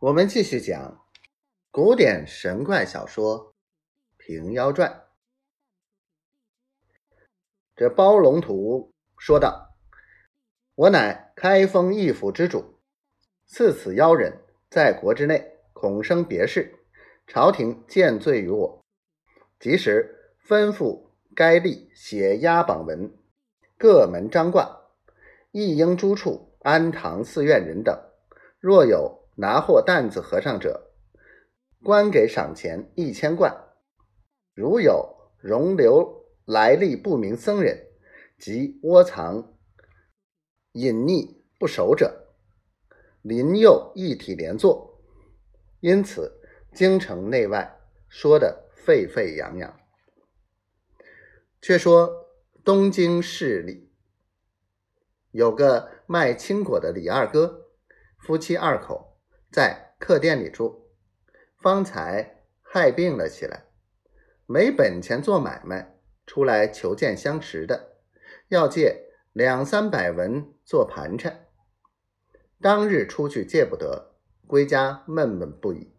我们继续讲古典神怪小说《平妖传》。这包龙图说道：“我乃开封义府之主，赐此妖人，在国之内恐生别事，朝廷见罪于我，即时吩咐该吏写押榜文，各门张挂，一应诸处安堂寺院人等，若有。”拿货担子和尚者，官给赏钱一千贯；如有容留来历不明僧人及窝藏隐匿不守者，临诱一体连坐。因此，京城内外说得沸沸扬扬。却说东京市里有个卖青果的李二哥，夫妻二口。在客店里住，方才害病了起来，没本钱做买卖，出来求见相识的，要借两三百文做盘缠。当日出去借不得，归家闷闷不已。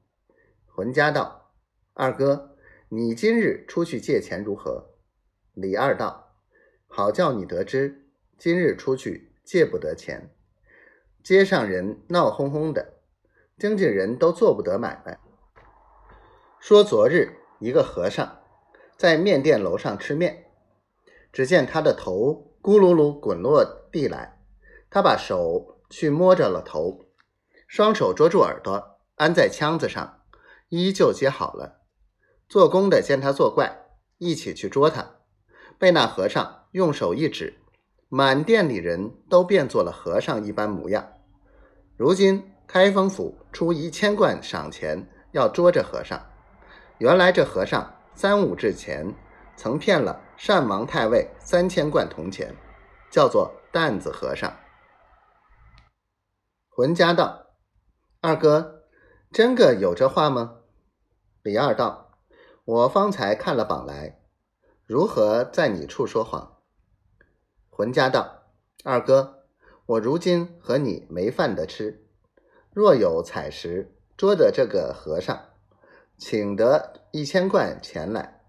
浑家道：“二哥，你今日出去借钱如何？”李二道：“好叫你得知，今日出去借不得钱，街上人闹哄哄的。”经纪人都做不得买卖。说昨日一个和尚在面店楼上吃面，只见他的头咕噜噜滚落地来，他把手去摸着了头，双手捉住耳朵，安在腔子上，依旧接好了。做工的见他作怪，一起去捉他，被那和尚用手一指，满店里人都变作了和尚一般模样。如今。开封府出一千贯赏钱，要捉这和尚。原来这和尚三五日前曾骗了善王太尉三千贯铜钱，叫做担子和尚。浑家道：“二哥，真个有这话吗？”李二道：“我方才看了榜来，如何在你处说谎？”浑家道：“二哥，我如今和你没饭得吃。”若有采石捉得这个和尚，请得一千贯钱来，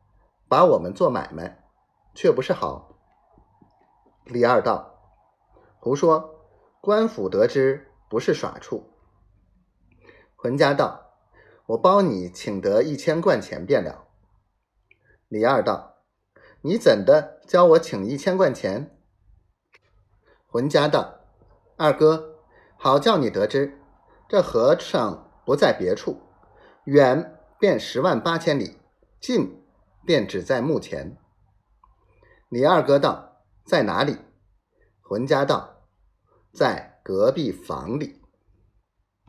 把我们做买卖，却不是好。李二道：“胡说！官府得知不是耍处。”浑家道：“我包你请得一千贯钱便了。”李二道：“你怎的教我请一千贯钱？”浑家道：“二哥，好叫你得知。”这和尚不在别处，远便十万八千里，近便只在目前。李二哥道：“在哪里？”浑家道：“在隔壁房里。”